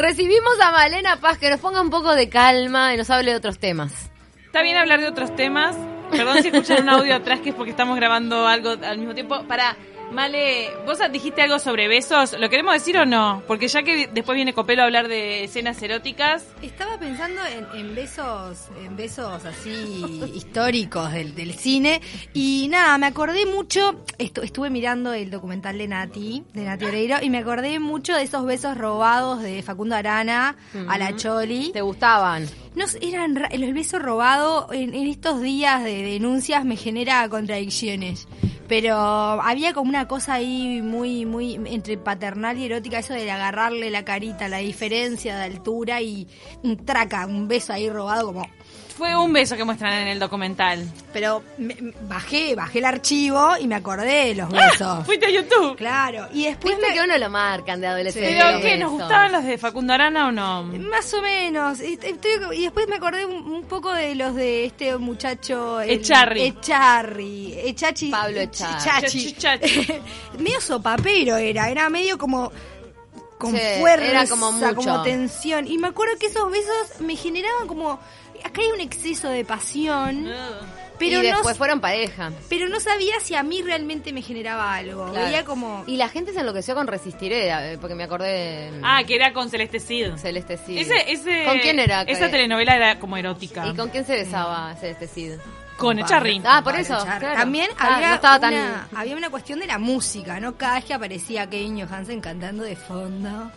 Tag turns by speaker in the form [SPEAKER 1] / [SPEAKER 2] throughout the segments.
[SPEAKER 1] Recibimos a Malena Paz que nos ponga un poco de calma y nos hable de otros temas.
[SPEAKER 2] Está bien hablar de otros temas. Perdón si escuchan un audio atrás que es porque estamos grabando algo al mismo tiempo. Para, Male, vos dijiste algo sobre besos. ¿Lo queremos decir o no? Porque ya que después viene Copelo a hablar de escenas eróticas.
[SPEAKER 3] Estaba pensando en, en besos, en besos así históricos del, del cine. Y nada, me acordé mucho. estu- estuve mirando el documental de Nati, de Nati Oreiro, y me acordé mucho de esos besos robados de Facundo Arana a la Choli.
[SPEAKER 1] ¿Te gustaban?
[SPEAKER 3] No, eran ra- el beso robado en, en estos días de denuncias me genera contradicciones. Pero había como una cosa ahí muy, muy entre paternal y erótica, eso de agarrarle la carita, la diferencia de altura y un traca, un beso ahí robado como...
[SPEAKER 2] Fue un beso que muestran en el documental.
[SPEAKER 3] Pero me- me- bajé, bajé el archivo y me acordé de los besos.
[SPEAKER 2] Fuiste a YouTube.
[SPEAKER 3] Claro, y después
[SPEAKER 1] Viste
[SPEAKER 3] me-
[SPEAKER 1] que uno lo marcan de adolescente.
[SPEAKER 2] ¿Pero qué? ¿Nos gustaban los de Facundo Arana o no?
[SPEAKER 3] Más o menos. Estoy- y después me acordé un, un poco de los de este muchacho. el-
[SPEAKER 2] Echarri.
[SPEAKER 3] Echarri. Echachi.
[SPEAKER 1] Pablo Echarri.
[SPEAKER 3] Chachi.
[SPEAKER 2] Chachi,
[SPEAKER 3] medio sopapero era. Era medio como. Con
[SPEAKER 1] Sí,
[SPEAKER 3] fuerza,
[SPEAKER 1] era como mucho.
[SPEAKER 3] tensión. Y me acuerdo que esos besos me generaban como. Acá hay un exceso de pasión. Pero
[SPEAKER 1] y
[SPEAKER 3] no,
[SPEAKER 1] después fueron pareja.
[SPEAKER 3] pero no sabía si a mí realmente me generaba algo.
[SPEAKER 1] Claro.
[SPEAKER 3] Veía como.
[SPEAKER 1] Y la gente se enloqueció con Resistiré, eh, porque me acordé de
[SPEAKER 2] Ah, que era con Celeste Cid.
[SPEAKER 1] Celeste Cid.
[SPEAKER 2] Ese, ese,
[SPEAKER 1] ¿Con quién era?
[SPEAKER 2] Esa
[SPEAKER 1] Eh,
[SPEAKER 2] telenovela era como erótica.
[SPEAKER 1] ¿Y con quién se besaba Celeste Cid?
[SPEAKER 2] Con Echarri.
[SPEAKER 1] Ah, por eso. Claro.
[SPEAKER 3] También
[SPEAKER 1] Ah,
[SPEAKER 3] había,
[SPEAKER 1] no estaba tan...
[SPEAKER 3] una, había una cuestión de la música, ¿no? Cada vez que aparecía Kevin Johansen cantando de fondo.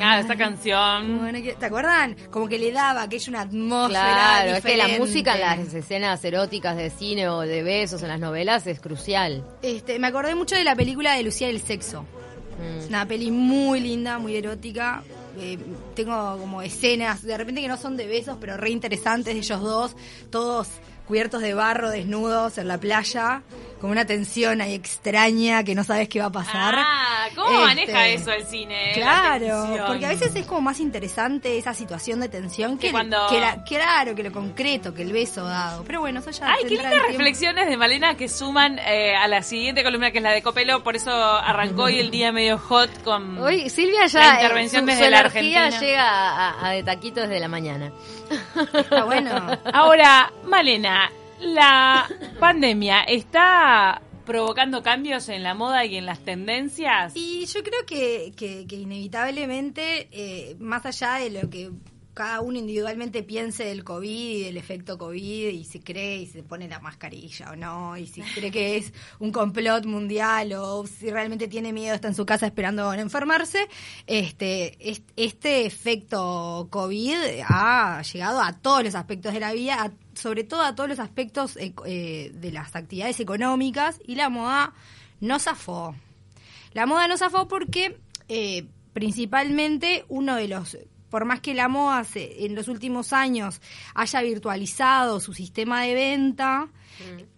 [SPEAKER 2] Ah, esta canción.
[SPEAKER 3] que- ¿Te acuerdan? Como que le daba aquella una atmósfera.
[SPEAKER 1] Claro, es que la
[SPEAKER 3] diferente.
[SPEAKER 1] música en las escenas eróticas de cine o de besos en las novelas es crucial.
[SPEAKER 3] Este, me acordé mucho de la película de Lucía del Sexo.
[SPEAKER 1] Mm.
[SPEAKER 3] Una peli muy linda, muy erótica. Eh, tengo como escenas, de repente que no son de besos, pero re interesantes de ellos dos, todos cubiertos de barro, desnudos en la playa, con una tensión ahí extraña que no sabes qué va a pasar.
[SPEAKER 2] Ah, ¿cómo
[SPEAKER 3] Este,
[SPEAKER 2] maneja eso el cine? La
[SPEAKER 3] Claro, porque a veces es como más interesante esa situación de tensión que,
[SPEAKER 2] Que cuando-
[SPEAKER 3] que la- claro, que lo concreto, que el beso dado. Pero bueno, eso ya
[SPEAKER 2] Ay, qué lindas reflexiones de Malena que suman eh, a la siguiente columna que es la de Copelo, por eso arrancó hoy el día medio hot con
[SPEAKER 1] Hoy Silvia ya
[SPEAKER 2] La
[SPEAKER 1] eh,
[SPEAKER 2] intervención
[SPEAKER 1] su,
[SPEAKER 2] desde
[SPEAKER 1] su
[SPEAKER 2] la
[SPEAKER 1] energía
[SPEAKER 2] Argentina.
[SPEAKER 1] llega a, a de taquito desde la mañana.
[SPEAKER 3] Está bueno.
[SPEAKER 2] Ahora, Malena, la pandemia está provocando cambios en la moda y en las tendencias.
[SPEAKER 3] Y yo creo que, que, inevitablemente, eh, más allá de lo que cada uno individualmente piense del COVID y del efecto COVID y si cree y se pone la mascarilla o no, y si cree que es un complot mundial o si realmente tiene miedo, está en su casa esperando no enfermarse, este, est- este efecto COVID ha llegado a todos los aspectos de la vida, sobre todo a todos los aspectos eh, de las actividades económicas y la moda no zafó. La moda no zafó porque eh, principalmente uno de los, por más que la moda se- en los últimos años haya virtualizado su sistema de venta,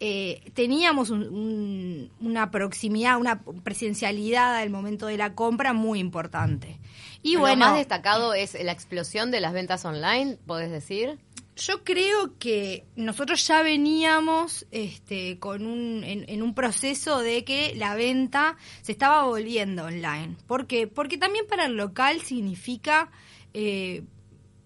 [SPEAKER 3] eh, teníamos un- un- una proximidad, una presencialidad al momento de la compra muy importante. Y
[SPEAKER 1] Lo
[SPEAKER 3] bueno,
[SPEAKER 1] más destacado es la explosión de las ventas online, podés decir.
[SPEAKER 3] Yo creo que nosotros ya veníamos este, con un, en, en un proceso de que la venta se estaba volviendo online. ¿Por qué? Porque también para el local significa eh,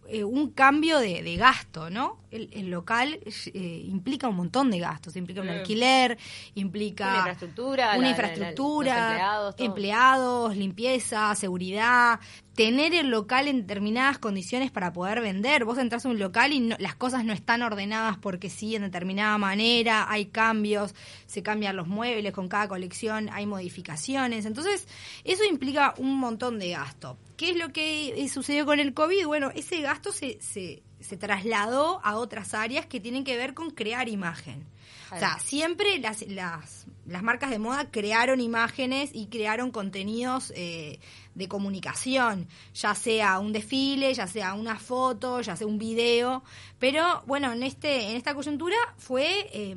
[SPEAKER 3] eh, un cambio de, de gasto, ¿no? El, el local eh, implica un montón de gastos, implica un
[SPEAKER 2] Sí.
[SPEAKER 3] alquiler, implica
[SPEAKER 1] Una infraestructura,
[SPEAKER 3] una
[SPEAKER 1] la- empleados,
[SPEAKER 3] empleados, limpieza, seguridad, tener el local en determinadas condiciones para poder vender. Vos entras a un local y no- las cosas no están ordenadas porque sí, en determinada manera, hay cambios, se cambian los muebles con cada colección, hay modificaciones. Entonces, eso implica un montón de gasto. ¿Qué es lo que eh, sucedió con el COVID? Bueno, ese gasto se, se, se trasladó a otras áreas que tienen que ver con crear imagen. O sea, siempre las, las, las marcas de moda crearon imágenes y crearon contenidos eh, de comunicación, ya sea un desfile, ya sea una foto, ya sea un video, pero bueno, en este en esta coyuntura fue eh,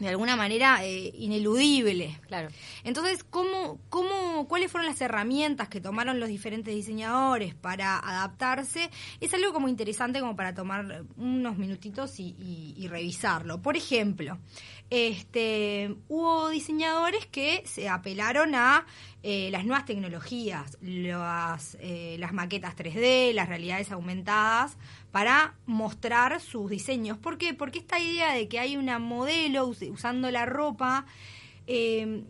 [SPEAKER 3] de alguna manera eh, ineludible.
[SPEAKER 1] Claro.
[SPEAKER 3] Entonces, ¿cómo, cómo, ¿cuáles fueron las herramientas que tomaron los diferentes diseñadores para adaptarse? Es algo como interesante como para tomar unos minutitos y, y- y revisarlo. Por ejemplo, este, hubo diseñadores que se apelaron a eh, las nuevas tecnologías, las, eh, las maquetas 3D, las realidades aumentadas, para mostrar sus diseños. ¿Por qué? Porque esta idea de que hay una modelo us- usando la ropa eh,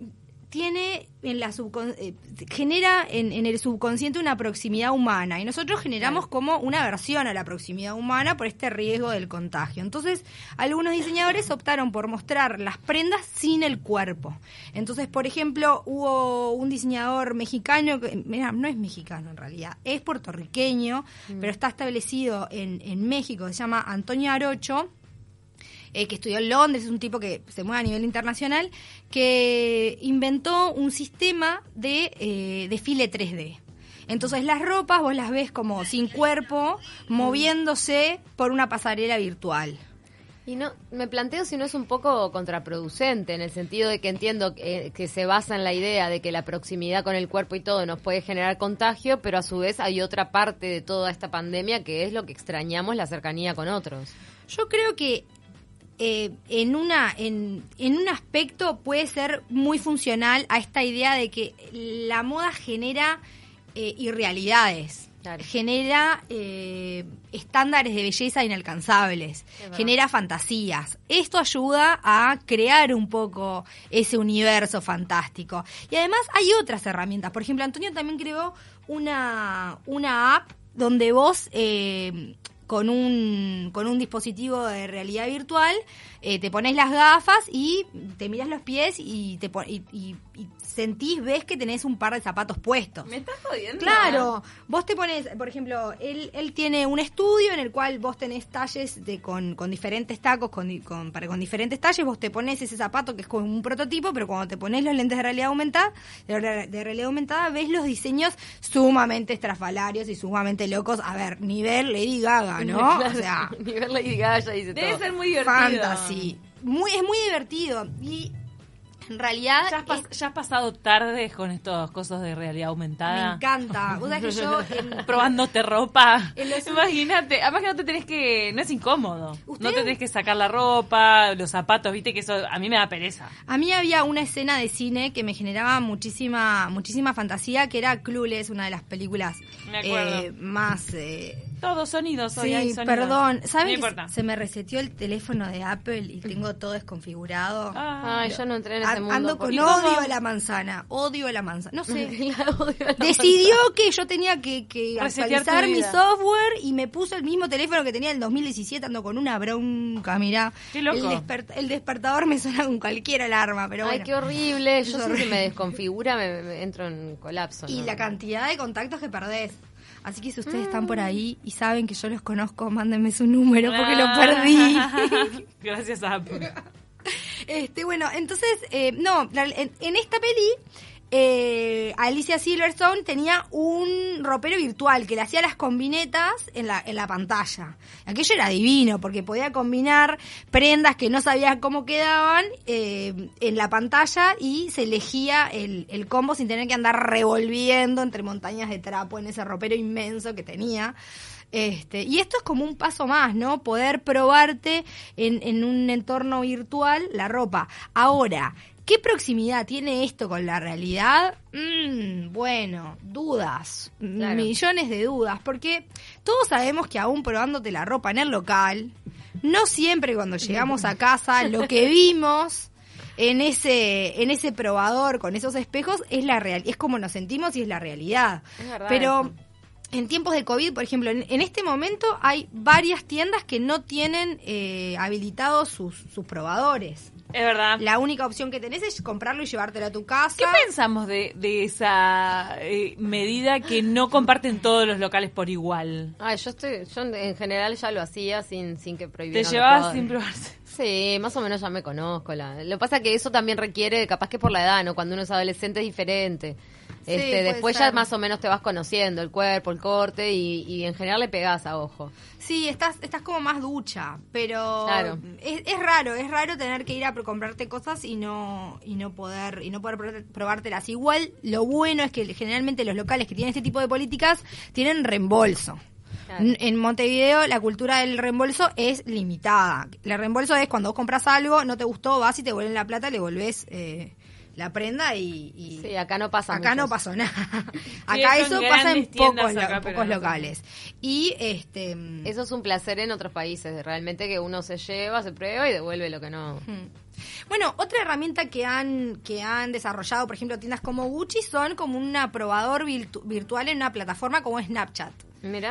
[SPEAKER 3] tiene en la subcon- eh, genera en, en el subconsciente una proximidad humana y nosotros generamos como una aversión a la proximidad humana por este riesgo del contagio. Entonces, algunos diseñadores optaron por mostrar las prendas sin el cuerpo. Entonces, por ejemplo, hubo un diseñador mexicano, que, mira, no es mexicano en realidad, es puertorriqueño, pero está establecido en, en México, se llama Antonio Arocho eh, que estudió en Londres, es un tipo que se mueve a nivel internacional, que inventó un sistema de eh, desfile 3D. Entonces las ropas vos las ves como sin cuerpo, moviéndose por una pasarela virtual.
[SPEAKER 1] Y no, me planteo si no es un poco contraproducente, en el sentido de que entiendo que, que se basa en la idea de que la proximidad con el cuerpo y todo nos puede generar contagio, pero a su vez hay otra parte de toda esta pandemia que es lo que extrañamos, la cercanía con otros.
[SPEAKER 3] Yo creo que eh, en, una, en, en un aspecto puede ser muy funcional a esta idea de que la moda genera eh, irrealidades.
[SPEAKER 1] Claro.
[SPEAKER 3] Genera eh, estándares de belleza inalcanzables, genera fantasías. Esto ayuda a crear un poco ese universo fantástico. Y además hay otras herramientas. Por ejemplo, Antonio también creó una, una app donde vos eh, con un, con un dispositivo de realidad virtual eh, te pones las gafas y te miras los pies y, te y, y- y sentís, ves que tenés un par de zapatos puestos.
[SPEAKER 2] ¿Me estás jodiendo?
[SPEAKER 3] Claro, vos te pones, por ejemplo, él, él tiene un estudio en el cual vos tenés talles de, con, con diferentes tacos, con, con, para, con diferentes talles, vos te pones ese zapato que es como un prototipo, pero cuando te pones los lentes de realidad aumentada, de, re- de realidad aumentada, ves los diseños sumamente estrafalarios y sumamente locos. A ver, nivel Lady Gaga, ¿no? O sea,
[SPEAKER 1] nivel Lady Gaga ya dice
[SPEAKER 2] Debe
[SPEAKER 1] todo.
[SPEAKER 2] ser muy divertido.
[SPEAKER 3] fantasy. Muy, es muy divertido. Y en realidad
[SPEAKER 2] ¿Ya has, pas-
[SPEAKER 3] es-
[SPEAKER 2] ya has pasado tardes con estos cosas de realidad
[SPEAKER 3] me
[SPEAKER 2] aumentada?
[SPEAKER 3] encanta. Vos sabés que yo en-
[SPEAKER 2] Probándote ropa.
[SPEAKER 3] Los-
[SPEAKER 2] Imagínate, además que no te tenés que. No es incómodo. No
[SPEAKER 3] ¿Ustedes?
[SPEAKER 2] te tenés que sacar la ropa, los zapatos, viste que eso a mí me da pereza.
[SPEAKER 3] A mí había una escena de cine que me generaba muchísima muchísima fantasía, que era Clueless, una de las películas
[SPEAKER 2] Me
[SPEAKER 3] eh, más... eh,
[SPEAKER 2] Todos sonidos hoy hay
[SPEAKER 3] sí,
[SPEAKER 2] sonidos.
[SPEAKER 3] perdón.
[SPEAKER 2] No
[SPEAKER 3] ¿Saben que
[SPEAKER 2] importa.
[SPEAKER 3] se me reseteó el teléfono de Apple y tengo todo desconfigurado?
[SPEAKER 2] Ah,
[SPEAKER 1] Ay, yo no entré en ese mundo.
[SPEAKER 3] Ando con odio a la manzana, odio a la manzana. No sé.
[SPEAKER 1] Claro, odio a la
[SPEAKER 3] Decidió que yo tenía que, que actualizar mi software y me puso el mismo teléfono que tenía en el 2017, ando con una bronca, mirá.
[SPEAKER 2] Qué loco.
[SPEAKER 3] El, desper- el despertador me suena con cualquier alarma, pero
[SPEAKER 1] Ay,
[SPEAKER 3] bueno.
[SPEAKER 1] qué horrible. Yo si
[SPEAKER 3] horrible.
[SPEAKER 1] se me desconfigura, me, me entro en colapso.
[SPEAKER 3] Y
[SPEAKER 1] ¿no?
[SPEAKER 3] la cantidad de contactos que perdés. Así que si ustedes están por ahí y saben que yo los conozco, mándenme su número porque lo perdí.
[SPEAKER 2] Gracias a
[SPEAKER 3] este, bueno, entonces, eh, no, la- en, en esta peli, eh, Alicia Silverstone tenía un ropero virtual que le hacía las combinetas en la, en la pantalla. Aquello era divino porque podía combinar prendas que no sabía cómo quedaban eh, en la pantalla y se elegía el, el combo sin tener que andar revolviendo entre montañas de trapo en ese ropero inmenso que tenía. Este, y esto es como un paso más, ¿no? Poder probarte en, en un entorno virtual la ropa. Ahora, ¿qué proximidad tiene esto con la realidad? Mm, bueno, dudas,
[SPEAKER 1] Claro.
[SPEAKER 3] millones de dudas, porque todos sabemos que aún probándote la ropa en el local, no siempre cuando llegamos a casa lo que vimos en ese en ese probador con esos espejos es la real es como nos sentimos y es la realidad.
[SPEAKER 1] Es verdad
[SPEAKER 3] Pero en tiempos de COVID, por ejemplo, en, en este momento hay varias tiendas que no tienen eh, habilitados sus, sus probadores.
[SPEAKER 2] Es verdad.
[SPEAKER 3] La única opción que tenés es comprarlo y llevártelo a tu casa.
[SPEAKER 2] ¿Qué pensamos de, de esa eh, medida que no comparten todos los locales por igual?
[SPEAKER 1] Ay, yo estoy, yo en general ya lo hacía sin, sin que
[SPEAKER 2] Te
[SPEAKER 1] prohibieran. los
[SPEAKER 2] llevabas sin probarse.
[SPEAKER 1] Sí, más o menos ya me conozco. La, lo que pasa que eso también requiere, capaz que por la edad, ¿no? Cuando uno es adolescente es diferente. Este, después ya más o menos te vas conociendo el cuerpo, el corte y, y en general le pegás a ojo.
[SPEAKER 3] Sí, estás, estás como más ducha, pero
[SPEAKER 1] Claro.
[SPEAKER 3] es, es raro, es raro tener que ir a comprarte cosas y no y no poder y no poder probártelas. Igual lo bueno es que generalmente los locales que tienen este tipo de políticas tienen reembolso.
[SPEAKER 1] Claro.
[SPEAKER 3] En Montevideo la cultura del reembolso es limitada. El reembolso es cuando vos compras algo, no te gustó, vas y te vuelven la plata, le volvés, eh, la prenda y, y
[SPEAKER 1] Sí, acá no pasa
[SPEAKER 3] acá no pasó nada. acá eso pasa en pocos, lo-
[SPEAKER 2] acá, pero
[SPEAKER 3] pocos
[SPEAKER 2] no-
[SPEAKER 3] locales. Y este
[SPEAKER 1] Eso es un placer en otros países, realmente que uno se lleva, se prueba y devuelve lo que no.
[SPEAKER 3] Hmm. Bueno, otra herramienta que han, que han desarrollado, por ejemplo, tiendas como Gucci, son como un probador virtu- virtual en una plataforma como Snapchat.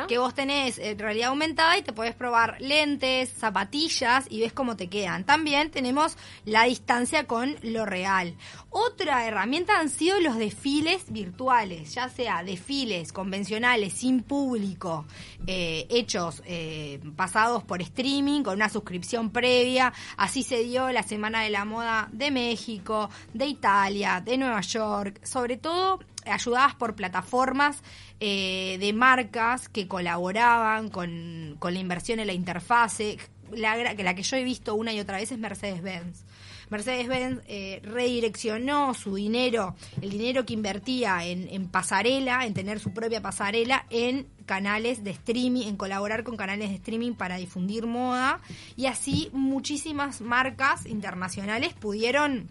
[SPEAKER 3] Que vos tenés eh, realidad aumentada y te podés probar lentes, zapatillas y ves cómo te quedan. También tenemos la distancia con lo real. Otra herramienta han sido los desfiles virtuales, ya sea desfiles convencionales sin público, eh, hechos eh, pasados por streaming con una suscripción previa. Así se dio la Semana de la Moda de México, de Italia, de Nueva York, sobre todo ayudadas por plataformas eh, de marcas que colaboraban con, con la inversión en la interfase. La, la que yo he visto una y otra vez es Mercedes-Benz. Mercedes-Benz eh, redireccionó su dinero, el dinero que invertía en, en pasarela, en tener su propia pasarela, en canales de streaming, en colaborar con canales de streaming para difundir moda. Y así muchísimas marcas internacionales pudieron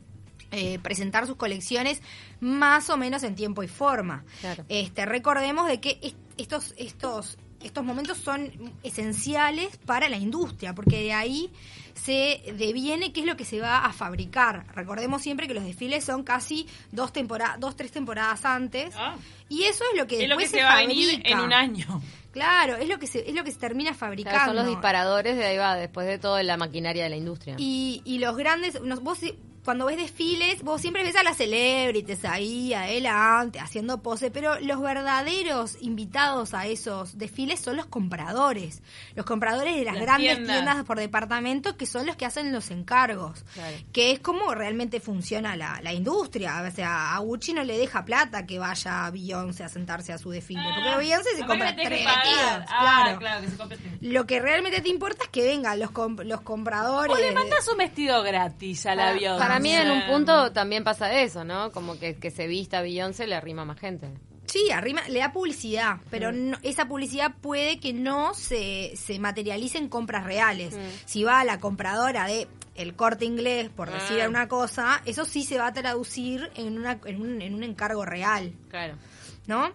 [SPEAKER 3] eh, presentar sus colecciones más o menos en tiempo y forma.
[SPEAKER 1] Claro.
[SPEAKER 3] Este, recordemos de que est- estos, estos, estos momentos son esenciales para la industria, porque de ahí se deviene qué es lo que se va a fabricar. Recordemos siempre que los desfiles son casi dos temporadas, dos, tres temporadas antes.
[SPEAKER 2] Ah.
[SPEAKER 3] Y eso es lo que
[SPEAKER 2] Es lo que
[SPEAKER 3] después
[SPEAKER 2] se va a venir
[SPEAKER 3] fabrica.
[SPEAKER 2] en un año.
[SPEAKER 3] Claro, es lo que se, es lo que se termina fabricando.
[SPEAKER 1] Claro, son los disparadores de ahí va, después de toda la maquinaria de la industria.
[SPEAKER 3] Y, y los grandes, nos- vos cuando ves desfiles, vos siempre ves a las celebrities ahí adelante, haciendo pose, pero los verdaderos invitados a esos desfiles son los compradores. Los compradores de las,
[SPEAKER 2] Las
[SPEAKER 3] grandes
[SPEAKER 2] tiendas.
[SPEAKER 3] tiendas por departamento que son los que hacen los encargos.
[SPEAKER 1] Claro.
[SPEAKER 3] Que es como realmente funciona la, la industria. O sea, a Gucci no le deja plata que vaya Beyoncé a sentarse a su desfile. porque Beyoncé se compra tres vestidos.
[SPEAKER 2] Ah,
[SPEAKER 3] claro.
[SPEAKER 2] claro, que se compre tres.
[SPEAKER 3] Lo que realmente te importa es que vengan los, comp- los compradores.
[SPEAKER 2] O le mandas un vestido gratis al
[SPEAKER 1] Para,
[SPEAKER 2] avión.
[SPEAKER 1] Para mí en un punto también pasa eso, ¿no? Como que, que se vista Beyoncé le arrima más gente.
[SPEAKER 3] Sí, arrima, le da publicidad, pero no- esa publicidad puede que no se, se materialice en compras reales.
[SPEAKER 1] Mm.
[SPEAKER 3] Si va a la compradora de el corte inglés, por decir
[SPEAKER 1] Ah.
[SPEAKER 3] una cosa, eso sí se va a traducir en, una, en, un, en un encargo real,
[SPEAKER 1] Claro.
[SPEAKER 3] ¿no?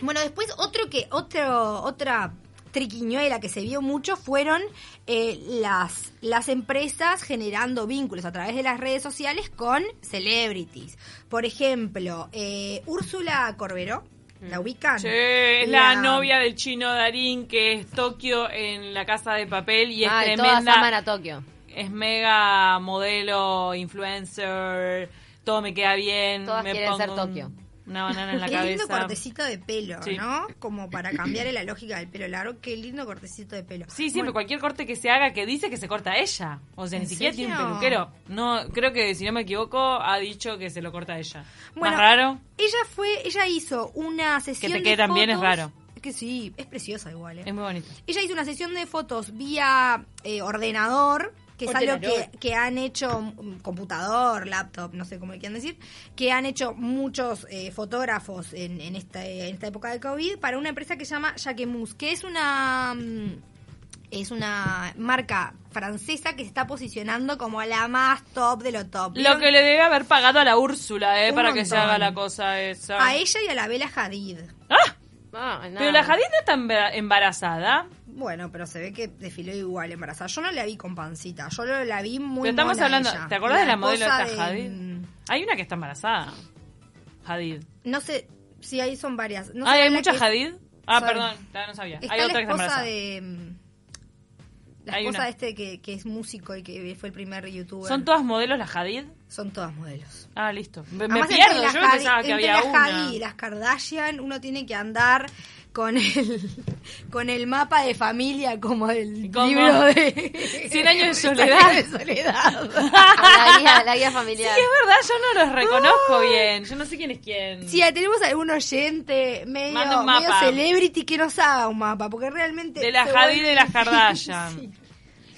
[SPEAKER 3] Bueno, después otro que otro otra triquiñuela que se vio mucho fueron eh, las, las empresas generando vínculos a través de las redes sociales con celebrities. Por ejemplo, eh, Úrsula Corberó, ¿la ubican?
[SPEAKER 2] Sí, es la, novia del chino Darín, que es Tokio en la casa de papel y es
[SPEAKER 1] Ay, todas aman
[SPEAKER 2] tremenda.
[SPEAKER 1] a Tokio.
[SPEAKER 2] Es mega modelo, influencer, todo me queda bien.
[SPEAKER 1] Todas
[SPEAKER 2] me
[SPEAKER 1] quieren
[SPEAKER 2] pongo
[SPEAKER 1] ser
[SPEAKER 2] un-
[SPEAKER 1] Tokio.
[SPEAKER 2] Una banana en la
[SPEAKER 3] Qué lindo
[SPEAKER 2] cabeza.
[SPEAKER 3] cortecito de pelo,
[SPEAKER 2] Sí.
[SPEAKER 3] ¿no? Como para cambiarle la lógica del pelo largo. Qué lindo cortecito de pelo.
[SPEAKER 2] Sí, siempre
[SPEAKER 3] Bueno,
[SPEAKER 2] cualquier corte que se haga que dice que se corta ella. O sea, ni
[SPEAKER 3] ¿En
[SPEAKER 2] siquiera tiene un peluquero. No, creo que si no me equivoco ha dicho que se lo corta ella.
[SPEAKER 3] Bueno,
[SPEAKER 2] Más raro.
[SPEAKER 3] Ella fue, ella hizo una sesión
[SPEAKER 2] te
[SPEAKER 3] de
[SPEAKER 2] quede tan bien es raro.
[SPEAKER 3] Es que sí, es preciosa igual, ¿eh?
[SPEAKER 2] Es muy bonito.
[SPEAKER 3] Ella hizo una sesión de fotos vía eh, ordenador, que es algo que, que han hecho mm, computador, laptop, no sé cómo le quieran decir, que han hecho muchos eh, fotógrafos en, en, esta, en esta época de COVID para una empresa que se llama Jacquemus, que es una mm, es una marca francesa que se está posicionando como la más top de lo top.
[SPEAKER 2] Lo que le debe haber pagado a la Úrsula, ¿eh?
[SPEAKER 3] Un
[SPEAKER 2] Para que se haga la cosa esa.
[SPEAKER 3] A ella y a la Bella Hadid.
[SPEAKER 2] ¡Ah!
[SPEAKER 1] Ah.
[SPEAKER 2] Pero la Hadid no está emba- embarazada.
[SPEAKER 3] Bueno, pero se ve que desfiló igual embarazada. Yo no la vi con pancita, yo la vi muy
[SPEAKER 2] Pero estamos
[SPEAKER 3] mona
[SPEAKER 2] hablando.
[SPEAKER 3] ella.
[SPEAKER 2] ¿Te acordás de la modelo
[SPEAKER 3] esposa
[SPEAKER 2] esta Hadid?
[SPEAKER 3] de-
[SPEAKER 2] Hay una que está embarazada. Hadid.
[SPEAKER 3] No sé, sí, ahí son varias. No
[SPEAKER 2] Ah, ¿hay muchas
[SPEAKER 3] que-
[SPEAKER 2] Hadid? Ah,
[SPEAKER 3] son-
[SPEAKER 2] perdón, no sabía.
[SPEAKER 3] Está
[SPEAKER 2] Hay
[SPEAKER 3] la
[SPEAKER 2] otra que está
[SPEAKER 3] esposa
[SPEAKER 2] embarazada.
[SPEAKER 3] de... mm, La esposa de este que, que es músico y que fue el primer youtuber.
[SPEAKER 2] ¿Son todas modelos las Hadid?
[SPEAKER 3] Son todas modelos.
[SPEAKER 2] Ah, listo. Me, me pierdo, yo
[SPEAKER 3] Hadid-
[SPEAKER 2] pensaba que había
[SPEAKER 3] las
[SPEAKER 2] una.
[SPEAKER 3] Hadid y las Kardashian uno tiene que andar con el con el mapa de familia como el
[SPEAKER 2] ¿Cómo?
[SPEAKER 3] libro de
[SPEAKER 2] Cien años de soledad.
[SPEAKER 3] de soledad.
[SPEAKER 1] la, guía, la guía
[SPEAKER 2] Sí,
[SPEAKER 1] familiar.
[SPEAKER 2] es verdad, yo no los reconozco bien. Yo no sé quién es quién.
[SPEAKER 3] Si tenemos algún oyente medio,
[SPEAKER 2] Manda un
[SPEAKER 3] medio celebrity que nos haga un mapa, porque realmente...
[SPEAKER 2] De y
[SPEAKER 3] vuelve
[SPEAKER 2] de
[SPEAKER 3] difícil.
[SPEAKER 2] Kardashian.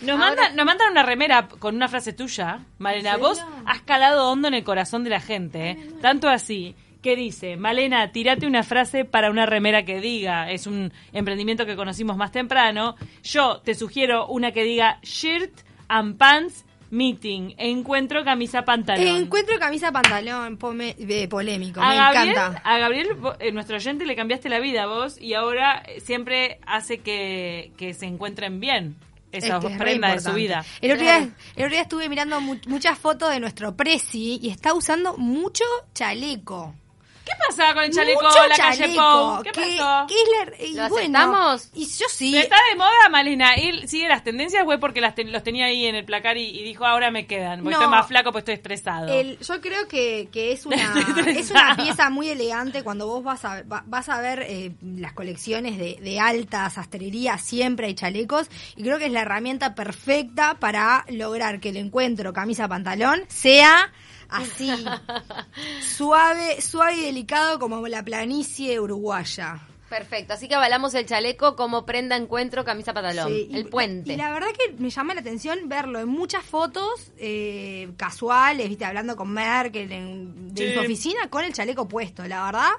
[SPEAKER 2] Nos, mandan, nos mandan una remera con una frase tuya, Malena.
[SPEAKER 3] ¿En
[SPEAKER 2] Vos has calado hondo en el corazón de la gente, ¿eh? tanto así que dice, Malena, tirate una frase para una remera que diga, es un emprendimiento que conocimos más temprano, yo te sugiero una que diga shirt and pants meeting, encuentro camisa pantalón.
[SPEAKER 3] Encuentro camisa pantalón pome- eh, polémico,
[SPEAKER 2] a
[SPEAKER 3] me
[SPEAKER 2] Gabriel,
[SPEAKER 3] encanta.
[SPEAKER 2] a Gabriel, eh, nuestro oyente, le cambiaste la vida a vos y ahora eh, siempre hace que, que se encuentren bien esas
[SPEAKER 3] Es que es re
[SPEAKER 2] prendas de su vida.
[SPEAKER 3] El otro, día, el otro día estuve mirando mu- muchas fotos de nuestro Prezi y está usando mucho chaleco.
[SPEAKER 2] ¿Qué pasa con el chaleco
[SPEAKER 3] mucho
[SPEAKER 2] la calle. Pou? ¿Qué
[SPEAKER 3] que-
[SPEAKER 2] pasó?
[SPEAKER 3] la- y
[SPEAKER 1] ¿Lo
[SPEAKER 3] bueno,
[SPEAKER 1] aceptamos?
[SPEAKER 3] Y yo sí.
[SPEAKER 2] Pero está de moda, Malena. Él sigue las tendencias, güey, porque las ten- los tenía ahí en el placar y, y dijo, ahora me quedan. Porque
[SPEAKER 3] No.
[SPEAKER 2] estoy más flaco, pues estoy estresado.
[SPEAKER 3] El- yo creo que, que es, una, es pieza muy elegante cuando vos vas a, va- vas a ver eh, las colecciones de, de alta sastrería, siempre hay chalecos y creo que es la herramienta perfecta para lograr que el encuentro camisa-pantalón sea así, suave, suave y delicado como la planicie uruguaya.
[SPEAKER 1] Perfecto, así que avalamos el chaleco como prenda encuentro camisa pantalón.
[SPEAKER 3] Sí, y-
[SPEAKER 1] el puente.
[SPEAKER 3] Y la verdad que me llama la atención verlo en muchas fotos eh, casuales, viste, hablando con Merkel en, de
[SPEAKER 2] Sí.
[SPEAKER 3] su oficina con el chaleco puesto, la verdad.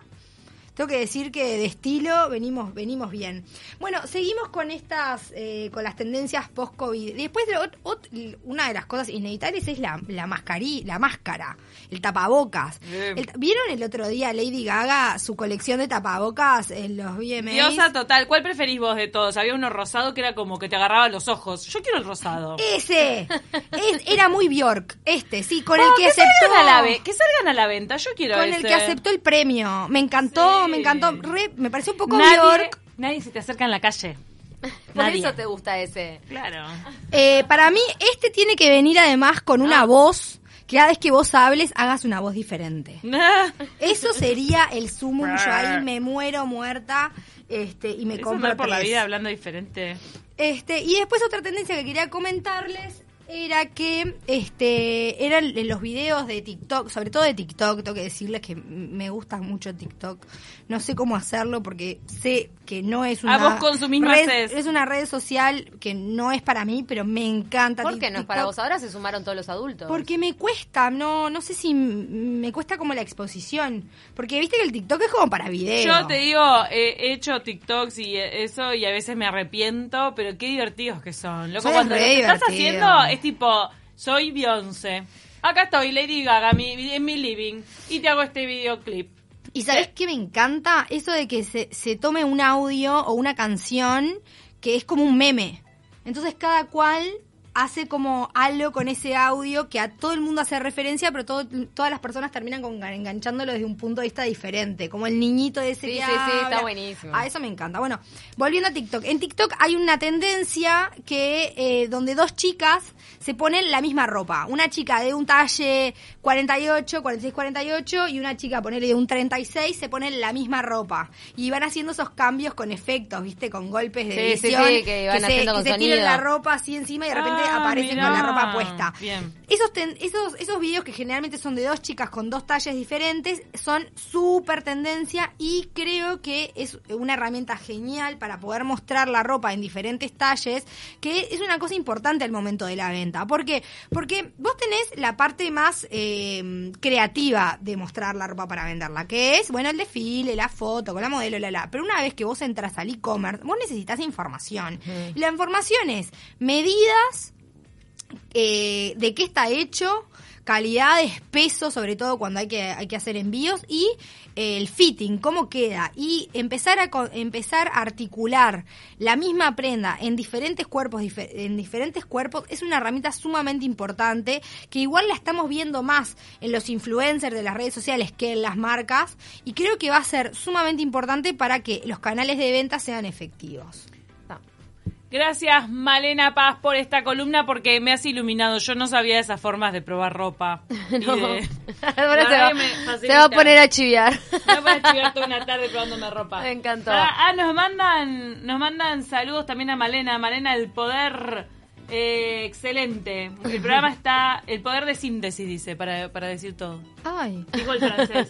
[SPEAKER 3] Tengo que decir que de estilo venimos venimos bien. Bueno, seguimos con estas eh, con las tendencias post covid. Después de ot- ot- una de las cosas inevitables es la la mascarí, la máscara, el tapabocas. El- ¿Vieron el otro día Lady Gaga su colección de tapabocas en los VMAs?
[SPEAKER 2] Diosa total. ¿Cuál preferís vos de todos? Había uno rosado que era como que te agarraba los ojos. Yo quiero el rosado.
[SPEAKER 3] Ese Es- era muy Bjork, este, sí, con
[SPEAKER 2] Oh,
[SPEAKER 3] el que,
[SPEAKER 2] que,
[SPEAKER 3] aceptó
[SPEAKER 2] salgan a la que salgan a la venta. Yo quiero
[SPEAKER 3] con
[SPEAKER 2] ese.
[SPEAKER 3] el que aceptó el premio. Me encantó,
[SPEAKER 2] Sí.
[SPEAKER 3] Me encantó, re- me pareció un poco
[SPEAKER 2] nadie,
[SPEAKER 3] Bjork.
[SPEAKER 2] nadie se te acerca en la calle.
[SPEAKER 1] Por
[SPEAKER 2] Nadie.
[SPEAKER 1] eso te gusta ese.
[SPEAKER 2] Claro.
[SPEAKER 3] Eh, para mí este tiene que venir además con
[SPEAKER 2] Ah.
[SPEAKER 3] una voz que cada vez que vos hables hagas una voz diferente. Eso sería el sumum, yo ahí me muero muerta este y me compro
[SPEAKER 2] por la vida hablando diferente.
[SPEAKER 3] Este, y después otra tendencia que quería comentarles era que este eran los videos de TikTok, sobre todo de TikTok, tengo que decirles que me gusta mucho TikTok. No sé cómo hacerlo porque sé que no es una
[SPEAKER 2] Ah, vos consumís,
[SPEAKER 3] red, es una red social que no es para mí, pero me encanta
[SPEAKER 1] ¿Por qué no es para vos? Ahora se sumaron todos los adultos.
[SPEAKER 3] Porque me cuesta, no no sé si me cuesta como la exposición, porque viste que el TikTok es como para video.
[SPEAKER 2] Yo te digo, eh, he hecho TikToks y eso y a veces me arrepiento, pero qué divertidos que son. Loco, cuando lo que estás haciendo es tipo, soy Beyoncé. Acá estoy, Lady Gaga, mi- en mi living, y te hago este videoclip.
[SPEAKER 3] ¿Y sabes qué me encanta? Eso de que se, se tome un audio o una canción que es como un meme. Entonces cada cual hace como algo con ese audio que a todo el mundo hace referencia, pero todo- todas las personas terminan con, enganchándolo desde un punto de vista diferente, como el niñito ese
[SPEAKER 1] Sí,
[SPEAKER 3] que
[SPEAKER 1] sí, sí, está
[SPEAKER 3] habla.
[SPEAKER 1] buenísimo.
[SPEAKER 3] A eso me encanta. Bueno, volviendo a TikTok. En TikTok hay una tendencia que eh, donde dos chicas se ponen la misma ropa. Una chica de un talle 48, 46, 48 y una chica, ponele de un 36, se ponen la misma ropa. Y van haciendo esos cambios con efectos, ¿viste? Con golpes de
[SPEAKER 1] Sí, sí,
[SPEAKER 3] edición.
[SPEAKER 1] sí, que van
[SPEAKER 3] se,
[SPEAKER 1] haciendo
[SPEAKER 3] que
[SPEAKER 1] con
[SPEAKER 3] se tiran la ropa así encima y de repente
[SPEAKER 2] Ah,
[SPEAKER 3] aparecen
[SPEAKER 2] mirá.
[SPEAKER 3] con la ropa puesta.
[SPEAKER 2] Bien.
[SPEAKER 3] Esos, ten- esos, esos videos que generalmente son de dos chicas con dos talles diferentes son súper tendencia y creo que es una herramienta genial para poder mostrar la ropa en diferentes talles, que es una cosa importante al momento de la venta. ¿Por qué? Porque vos tenés la parte más eh, creativa de mostrar la ropa para venderla, que es, bueno, el desfile, la foto, con la modelo, la, la. Pero una vez que vos entras al e-commerce, vos necesitas información. Y la información es medidas, eh, de qué está hecho, calidades, peso, sobre todo cuando hay que, hay que hacer envíos, y eh, el fitting, cómo queda, y empezar a empezar a articular la misma prenda en diferentes cuerpos, en diferentes cuerpos, es una herramienta sumamente importante, que igual la estamos viendo más en los influencers de las redes sociales que en las marcas, y creo que va a ser sumamente importante para que los canales de venta sean efectivos.
[SPEAKER 2] Gracias, Malena Paz, por esta columna porque me has iluminado. Yo no sabía esas formas de probar ropa.
[SPEAKER 1] No.
[SPEAKER 2] de-
[SPEAKER 1] Ahora se va,
[SPEAKER 2] me
[SPEAKER 1] se va a poner a chiviar.
[SPEAKER 2] No puedes chivar toda una tarde probándome ropa.
[SPEAKER 1] Me encantó.
[SPEAKER 2] Ah, ah, nos mandan, nos mandan saludos también a Malena. Malena, el poder eh, excelente. El programa está, el poder de síntesis, dice, para, para decir todo.
[SPEAKER 3] Ay.
[SPEAKER 2] Dijo el francés.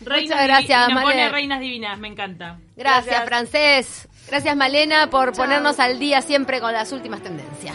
[SPEAKER 2] Reinas
[SPEAKER 1] Muchas gracias,
[SPEAKER 2] nos pone reinas divinas, me encanta.
[SPEAKER 1] Gracias, francés. Gracias, Malena, por ponernos al día siempre con las últimas tendencias.